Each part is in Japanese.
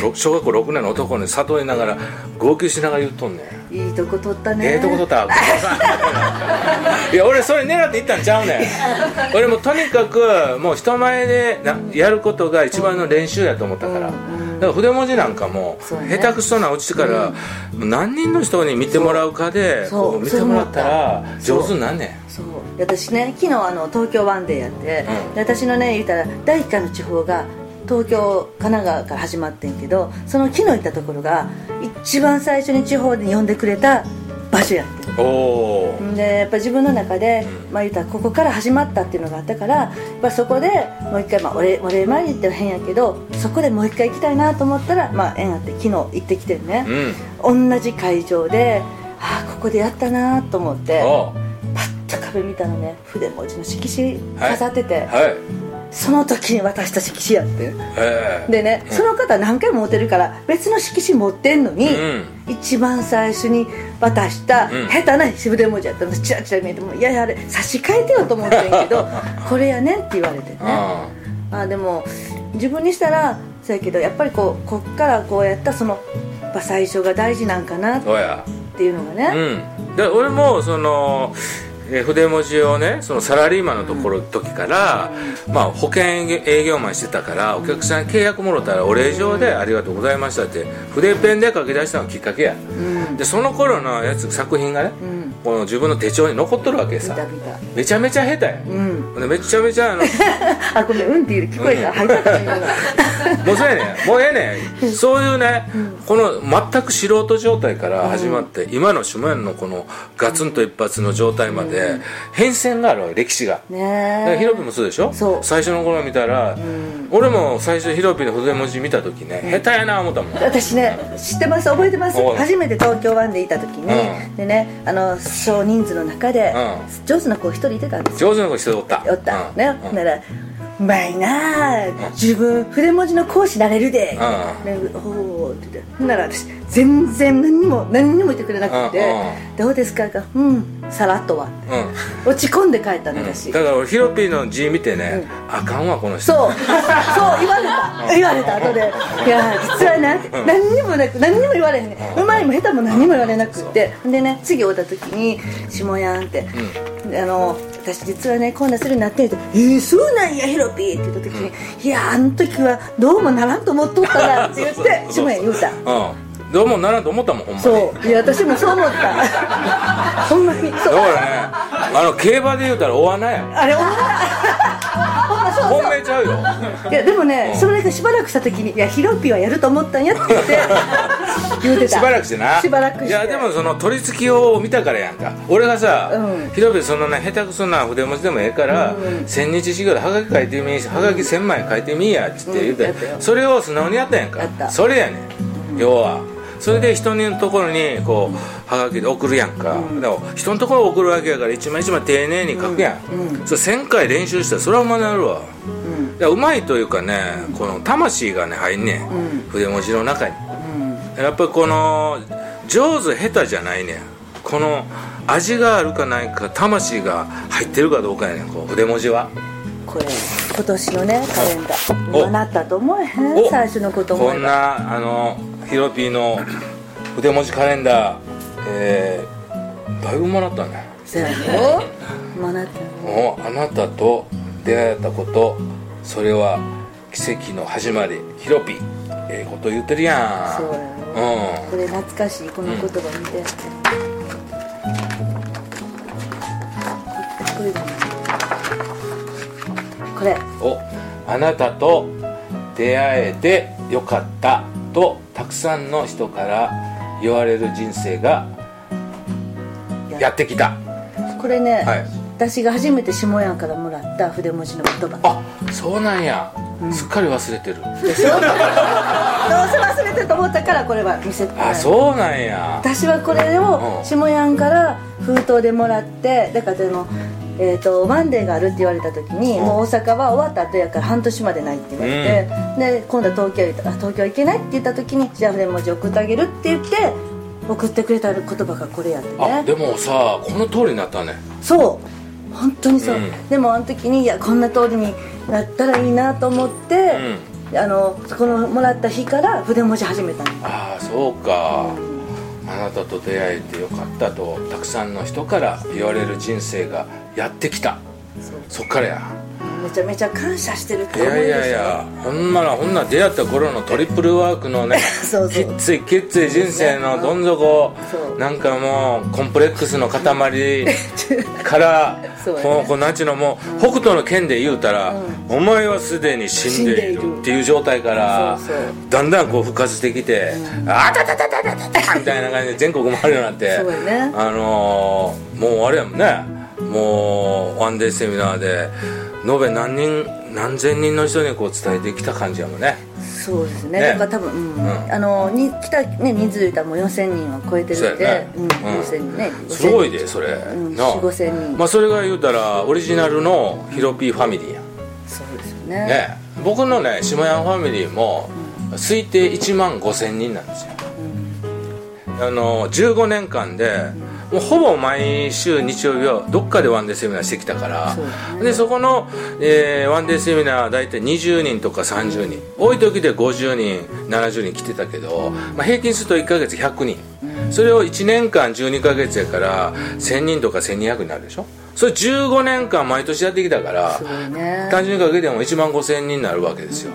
ろ小学校6年の男に悟りながら号泣しながら言っとんねん。いいとこ取ったね。ええとこ取った。いや俺それ狙って行ったんちゃうねん。俺もとにかくもう人前でなやることが一番の練習やと思ったから、だから筆文字なんかも下手くそな落ちてから、何人の人に見てもらうかでこう見てもらったら上手になんねん。そう。私ね昨日あの東京ワンデーやって、私のね言ったら第1回の地方が東京神奈川から始まってんけどその昨日行ったところが一番最初に地方で呼んでくれた場所やってでやっぱ自分の中で、まあ言ったらここから始まったっていうのがあったからやっぱそこでもう一回、まあ、お礼お礼参りって変やけどそこでもう一回行きたいなと思ったら、まあ、縁あって昨日行ってきてるね。う、ん。同じ会場でああここでやったなと思っておパッと壁見たらね筆文字の色紙飾ってて、はいその時に渡した色紙やって。ええ。でね、その方何回も持ってるから別の色紙持ってんのに、うん。一番最初に渡したうん。下手な筆文字やったの。チラチラ見えてもいやいやあれ差し替えてよと思ってんけど これやねんって言われてね。ああ。でも自分にしたらそうやけどやっぱりこうこっからこうやったそのやっぱ最初が大事なんかなっていうのがね、うん、で俺もその、えー筆文字をねそのサラリーマンのところ時から、まあ、保険営業マンしてたからお客さんに契約もろたらお礼状で「ありがとうございました」って筆ペンで書き出したのがきっかけや、うん。でその頃のやつ作品がね、うんこの自分の手帳に残っとるわけ見さめちゃめちゃ下手や、うん。でめちゃめちゃあの あごめんうんって言う聞こえた、うん。もうそうやねん。もうええねん。そういうね、この全く素人状態から始まって、今の下屋のこのガツンと一発の状態まで、変遷があるわけ歴史が。ねヒロピもそうでしょ？そう。最初の頃見たら、俺も最初ヒロピの筆文字見た時ね、下手やな思ったもん。私ね知ってます？覚えてます？初めて東京湾でいた時に、うん。でねあの少人数の中で、う上手な子一人いてたんですよ。上手な子人おった。おった、うん。ね、うんならうまいなあ。自分筆文字の講師なれるで、うね、おおって言って。ほんなら私全然何にも何にも言ってくれなくてうん「どうですか?」か「うん。さらっとは」うん。落ち込んで帰ったの私、だから俺ヒロピの字見てね、あかんわこの人。そう。そう言われた。言われた後で「いや実はな」って何にもなく何にも言われへん。ねうまいも下手も何にも言われなくってでね次会った時に「下やん」って、であの私実はねこんなするようになってんって「えー、そうなんやヒロピー」って言った時に「いやあの時はどうもならんと思っとったな」って言って 下やん言うたうん。どうもならんと思ったもんほんまに。そう。いや私もそう思った。ほんまにそう。だからねあの競馬で言うたらお穴や。あれほんまほんまそうそう本命ちゃうよ。いやでもね、それがしばらくした時に「いやヒロピはやると思ったんや」って言って 言うてた。しばらくしてな。しばらくして。いやでもその取り付きを見たからやんか。俺がさ、うん。ひろべそんなね下手くそな筆文字でもええから、千日修行ではがき書いてみはがき千枚書いてみやっつって言うて、うん。やったよ。それを素直にやったやんか。やった。それやねん。要はそれで人のところにこうはがきで送るやんか、でも人のところ送るわけやから一枚一枚丁寧に書くやん、それ1000回練習したらそれはうまなるわ、うまいというかねこの魂がね入んねん、筆文字の中に。やっぱりこの上手下手じゃないねん。この味があるかないか魂が入ってるかどうかやねんこう筆文字は。これ今年のねカレンダー。お。今なったと思えへん？お。最初のこと思こんなあのヒロピーの筆文字カレンダー。えー、だいぶもらったね。そうやろ今なってんのおあなたと出会えたことそれは奇跡の始まり。ヒロピーええこと言ってるやん。そうやろこれ懐かしいこの言葉見て、これこれ。うんおあなたと出会えてよかったとたくさんの人から言われる人生がやってきた。これね、はい。私が初めて下屋からもらった筆文字の言葉。あそうなんや、すっかり忘れてる。どうせ忘れてると思ったからこれは見せてあうそうなんや。私はこれをうん。下屋から封筒でもらってだからでもえー、とマンデーがあるって言われた時に、もう大阪は終わった後やから半年までないって言われて、で今度は東京行ったあ東京行けないって言った時にじゃあ筆文字送ってあげるって言って送ってくれた言葉がこれやってね。あでもさこの通りになったね。そう。本当にそう、うん。でもあの時にいやこんな通りになったらいいなと思って、あのこのもらった日から筆文字始めたの。ああそうか、あなたと出会えてよかったとたくさんの人から言われる人生がやってきた。そっからやめちゃめちゃ感謝してるっていやい思いでしょ？やいやほんならほんなら出会った頃のトリプルワークのね そうきっついきっつい人生のどん底そう。なんかもうコンプレックスの塊 からそうやね。こうこうなんちゅうのもう北斗の剣で言うたら、お前はすでに死んでいるるっていう状態からだんだんこう復活してきて、あたたたたたたたみたいな感じで全国回るようになってねあのーもうあれやもんねもうワンデーセミナーで延べ何人何千人の人にこう伝えてきた感じやもんね。そうですね。ね。だから多分、うん。うん。あのに来た、ね、人数で言ったらもう4000人は超えてるんで、ね。うんうん。4000人ねすごいでそれ、んなあ。4 5000人。まあそれが言うたらオリジナルのヒロピーファミリーや。んそうですよね。ね。僕のね下山ファミリーも推定1万5000人なんですよ、あの15年間でもうほぼ毎週日曜日はどっかでワンデーセミナーしてきたからそうでそこの、えーワンデーセミナーは大体20人とか30人多い時で50人70人来てたけど、まあ、平均すると1ヶ月100人。それを1年間12ヶ月やから1000人とか1200になるでしょ？それ15年間毎年やってきたから単純にかけても1万5000人になるわけですよ、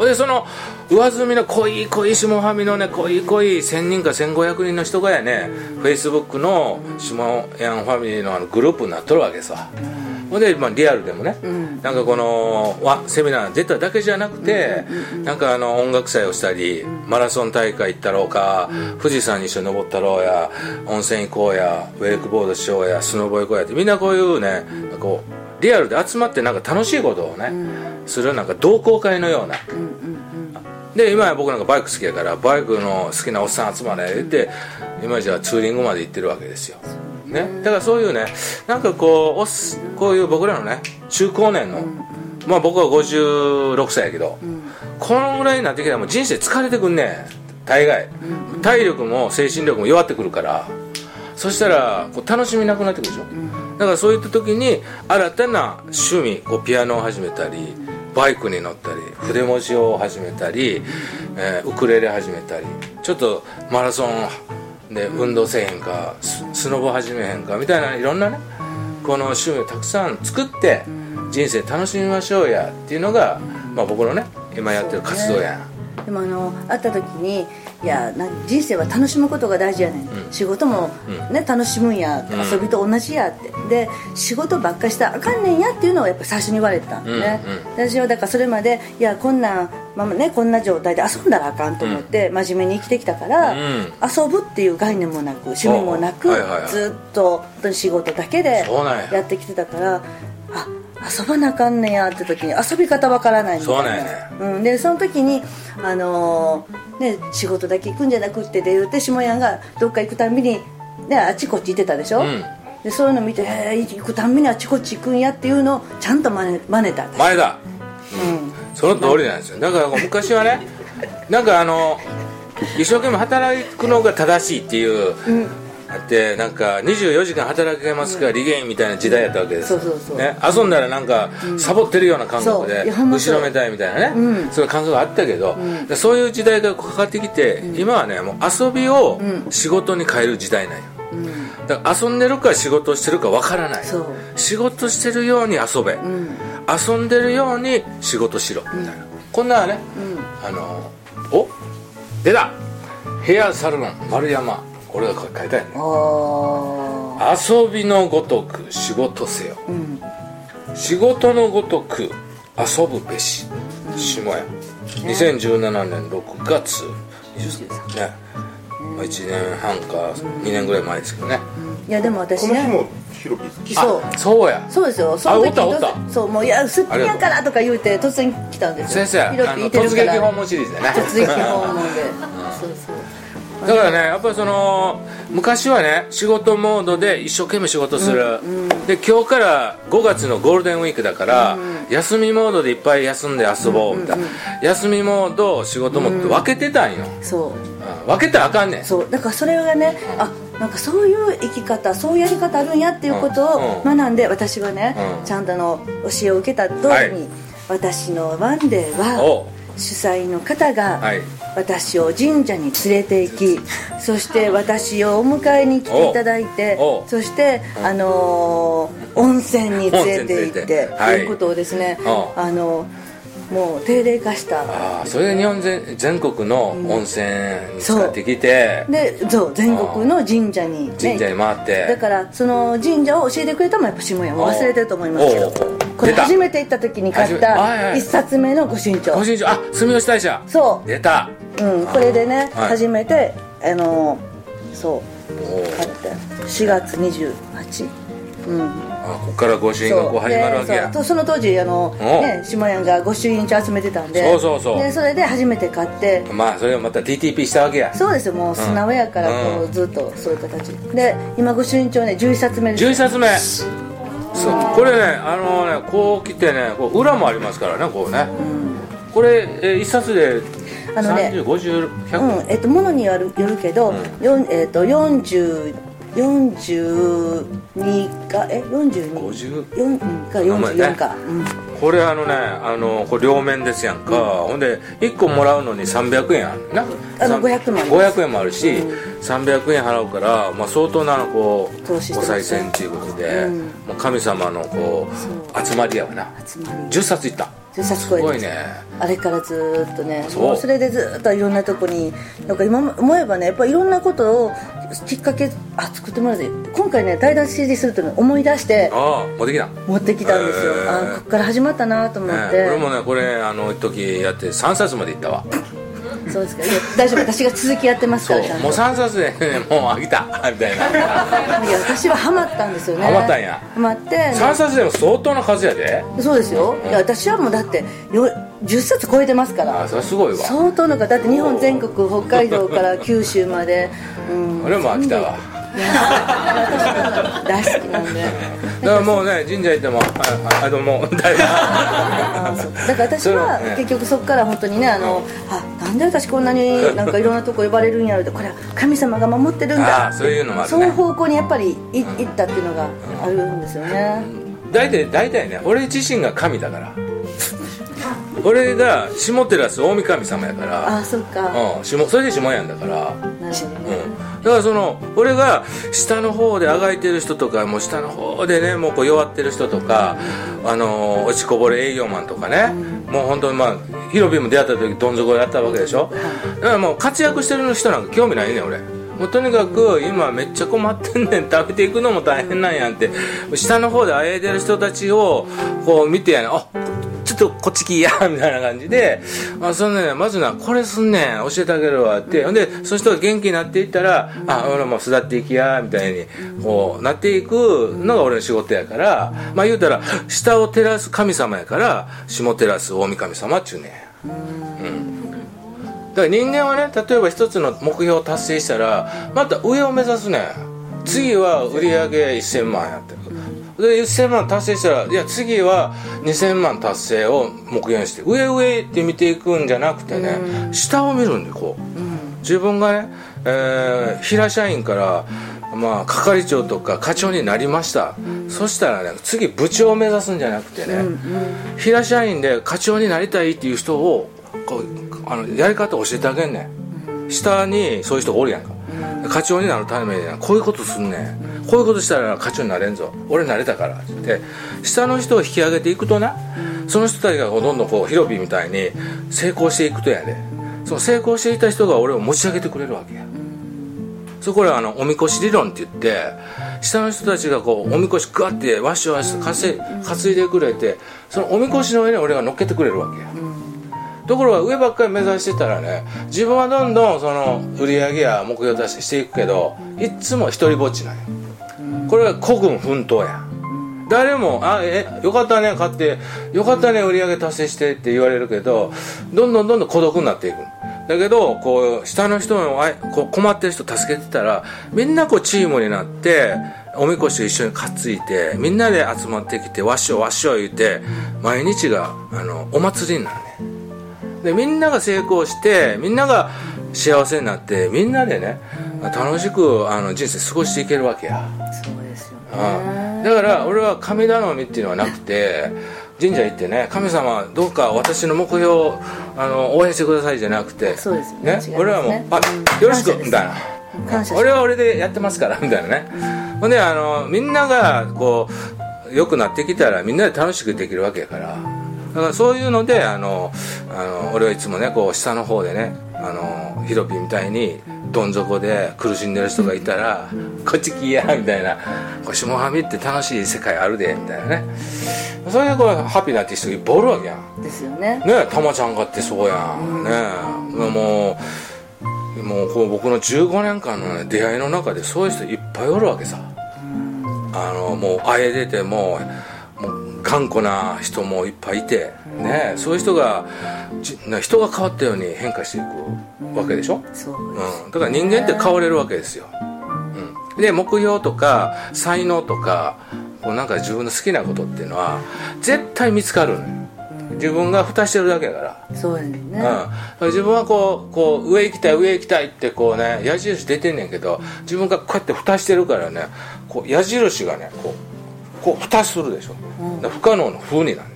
ほんでその上積みの濃い濃い下はみのね濃い濃い1000人か1500人の人がやね、フェイスブックの下ヤンファミリーのあのグループになっとるわけさ、ほんで、まあ、リアルでもね、なんかこのわセミナー出ただけじゃなくて、なんかあの音楽祭をしたり、マラソン大会行ったろうか、富士山に一緒に登ったろうや温泉行こうやウェイクボードしようやスノボ行こうやってみんなこういうねこうリアルで集まってなんか楽しいことをね、するなんか同好会のような、で今や僕なんかバイク好きやからバイクの好きなおっさん集まれ言って今じゃツーリングまで行ってるわけですよ、ね、だからそういうねなんかこうおっすこういう僕らのね中高年の、まあ僕は56歳やけど、このぐらいになってきたらもう人生疲れてくんねん大概、体力も精神力も弱ってくるからそしたらこう楽しみなくなってくるでしょ、だからそういった時に新たな趣味こうピアノを始めたりバイクに乗ったり筆文字を始めたり、えーウクレレ始めたりちょっとマラソンで運動せえへんかスノボ始めへんかみたいないろんなねこの趣味をたくさん作って人生楽しみましょうやっていうのが、まあ、僕のね今やってる活動やん。でもあの会った時にいやな人生は楽しむことが大事やねん、仕事も、ね楽しむんや、遊びと同じやって。で仕事ばっかしたらあかんねんやっていうのをやっぱ最初に言われたんでね、うん私はだからそれまでいやこんなんまあね、こんな状態で遊んだらあかんと思って真面目に生きてきたから、うん。遊ぶっていう概念もなく趣味もなく、ずっと仕事だけでや。やってきてたからあ遊ばなあかんねやって時に遊び方わからないみたいな。そうね。うん、でその時に、あのーね、仕事だけ行くんじゃなくってで言うて下屋がどっか行くたんびに、ね、あっちこっち行ってたでしょ、ん。でそういうの見て、えー行くたんびにあっちこっち行くんやっていうのをちゃんと真似真似た。私前だうん。その通りなんですよ。だから昔はね なんかあの一生懸命働くのが正しいっていう、あってなんか24時間働けますから利減みたいな時代やったわけです。ね、遊んだらなんかサボってるような感覚で後ろめたいみたいなね、うん。そういう感覚があったけど、でそういう時代がかかってきて、今はねもう遊びを仕事に変える時代なんよ、だから遊んでるか仕事してるかわからない。仕事してるように遊べ、遊んでるように仕事しろ。みたいな、こんなね、あのお？出た！ヘアサロン丸山俺が書いたやねあ遊びのごとく仕事せよ、仕事のごとく遊ぶべし。下屋。2017年6月。23ね、まあ、1年半か2年ぐらい前ですけどね、あいやでも私ね。そう。あそうや。そうですよ。その時あおったおった。そうもういやすっぴんやからとか言うて突然来たんですよ。先生突撃訪問シリーズでね。突撃訪問で。そうそうだからねやっぱりその昔はね仕事モードで一生懸命仕事する、で今日から5月のゴールデンウィークだから、休みモードでいっぱい休んで遊ぼうみたいな、休みモード仕事モードって分けてたんよ、そう。うん分けたらあかんねん。そう。だからそれがねあなんかそういう生き方そういうやり方あるんやっていうことをうん学んで私はね、うん。ちゃんとあの教えを受けた通りに、はい。私のワンデーはお主催の方がはい私を神社に連れて行きそして私をお迎えに来ていただいてそして、あのー温泉に連れて行ってということをですねお。うあのもう定例化した。ああそれで日本全全国の温泉に使ってきて、でそう全国の神社に、ね、神社に回って。だからその神社を教えてくれたのもやっぱ下屋も忘れてると思いますけどこれ初めて行った時に買った一冊目の御朱印帳ご身長あ住吉大社。そ出たう、うん、これでね、はい。初めてあのそう買って4月28うん。あここから御朱印がこう始まるわけや。でそうその当時あの、おね、下屋が御朱印帳集めてたんでそうそうそう。でそれで初めて買って。まあそれをまた TTP したわけや。そうですよもう素直やからこう、うん。ずっとそういう形。で今御朱印帳ね11冊目です。11冊目。そう。これねあのねこう来てねこう裏もありますからねこうね、これ、え1冊であのね3050100、うんえっとものによるよるけど、よんえっと40 42かえ42 50四うんか44か、うん。これあのねあのこれ両面ですやんか、ほんで1個もらうのに300円あるな？あのさん500もあります。500円もあるし、300円払うから、まあ、相当なこうお賽銭っていうことで、うん。もう神様のこう集まりやわな。集まり。10冊いった10冊す超えてごいねあれからずーっとねそう。もうそれでずーっといろんなとこになんか今思えばねやっぱいろんなことをきっかけあ作ってもらって今回ね対談 CD すると思い出してああ持ってきた。持ってきたんですよ、へーあここから始まったなと思って、ね、俺もねこれあの一時やって3冊までいったわそうですか。大丈夫。私が続きやってますからもう3冊で、ね、もう飽きた。みたいないや私はハマったんですよね。ハマったんや。ハマって、ね3冊でも相当な数やで。そうですよ。いや私はもうだってよ10冊超えてますから。あそれはすごいわ。相当の方だって日本全国北海道から 九州まで、うん、俺も飽きたわ。いや私大好きなんで。だからもうね神社行ってもああも誰だあそう。だから私は結局そこから本当にねあのあなんで私こんなになんかいろんなとこ呼ばれるんやろってこれは神様が守ってるんだ。あそういうのもあるね。そういう方向にやっぱりい行ったっていうのがあるんですよね。大体大体ね俺自身が神だから。俺が下照大神様やから。あそっか。うん下それで下やんだから。なるほどね。うん、だからその俺が下の方であがいてる人とかもう下の方でねもうこう弱ってる人とか、あの落ちこぼれ営業マンとかね、もう本当にまあヒロビーも出会った時どん底やったわけでしょ。だからもう活躍してる人なんか興味ないね俺。もうとにかく今めっちゃ困ってんねん。食べていくのも大変なんやんって。下の方であえいでる人たちをこう見てやねあちょっとこっち来いやみたいな感じで、あそんなね、まずな、これすんねん、教えてあげるわって、ほんで、その人が元気になっていったら、あ、俺も巣立っていきや、みたいに、こう、なっていくのが俺の仕事やから、まあ言うたら、下を照らす神様やから、下照らす大神様っちゅうねん。うん。だから人間はね、例えば一つの目標を達成したら、また上を目指すねん。次は売り上げ1000万やってで1000万達成したらいや次は2000万達成を目標にして上上って見ていくんじゃなくてね、下を見るんでこう、自分がね、えー平社員からまあ係長とか課長になりました、そしたらね次部長を目指すんじゃなくてね、平社員で課長になりたいっていう人をこうあのやり方を教えてあげんねん。下にそういう人がおるやんか、課長になるためにこういうことすんねん。こういうことしたら課長になれんぞ。俺なれたから。って下の人を引き上げていくとな、その人たちがどんどんこうヒロピーみたいに成功していくとやで。その成功していた人が俺を持ち上げてくれるわけや、そこれはあのおみこし理論って言って下の人たちがこうおみこしガッてわっしわし担い担いでくれてそのおみこしの上に俺が乗っけてくれるわけや、ところが上ばっかり目指してたらね自分はどんどんその売り上げや目標を出していくけどいっつも一人ぼっちなんよこれは孤軍奮闘や誰も「あえよかったね買ってよかったね売り上げ達成して」って言われるけどどんどんどんどん孤独になっていく。だけどこう下の人のあこう困ってる人助けてたらみんなこうチームになっておみこしを一緒に担いでみんなで集まってきてわしょわしょ言うて毎日があのお祭りになるねでみんなが成功してみんなが幸せになってみんなでね楽しくあの人生過ごしていけるわけや、そうですようんねだから俺は神頼みっていうのはなくて神社行ってね神様どうか私の目標をあの応援してくださいじゃなくてそうですよね。ね俺はもう「あうんよろしく」みたいな。俺は俺でやってますからみたいなね、ほんであのみんながこう良くなってきたらみんなで楽しくできるわけやからだからそういうのであのあの俺はいつもねこう下の方でねあのヒロピーみたいにどん底で苦しんでる人がいたら「こっち来や」みたいな「こう下半身って楽しい世界あるで」みたいなね。それでこうハッピーになってる人いっぱいおるわけやん。ですよね。ねえたまちゃんがってそうやん、ね。えもうもうこう僕の15年間の、ね、出会いの中でそういう人いっぱいおるわけさ、あのもう会えててももう頑固な人もいっぱいいて、ねえそういう人が人が変わったように変化していくわけでしょ、そう。うん、だから人間って変われるわけですよ、うん、で目標とか才能とかこうなんか自分の好きなことっていうのは絶対見つかるのよ。自分が蓋してるだけだから、そうやねんね。うん、自分はこうこう上行きたい上行きたいってこうね矢印出てんねんけど自分がこうやって蓋してるからねこう矢印がねこうこう蓋するでしょ、だから不可能の風になる。ね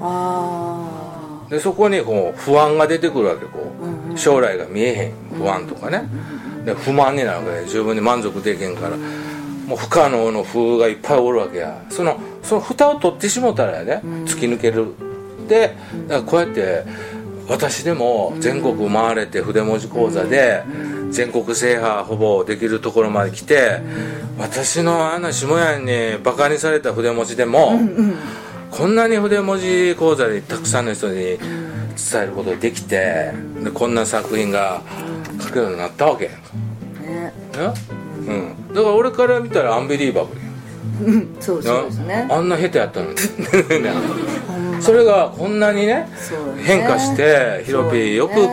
あんでそこにこう不安が出てくるわけこう、将来が見えへん不安とかね、で不満になるわけ。で十分に満足できへんから。もう不可能の風がいっぱいおるわけや。そのその蓋を取ってしもたらやね、突き抜ける。でだからこうやって私でも全国回れて筆文字講座で全国制覇ほぼできるところまで来て私のあの下屋にバカにされた筆文字でもこんなに筆文字講座でたくさんの人に伝えることができてでこんな作品が書けるようになったわけ。やんかあね。ね。うん、だから俺から見たらアンビリーバブルやん。うん。そうそうですね。あんな下手やったのに。それがこんなにねね。変化してヒロピーよく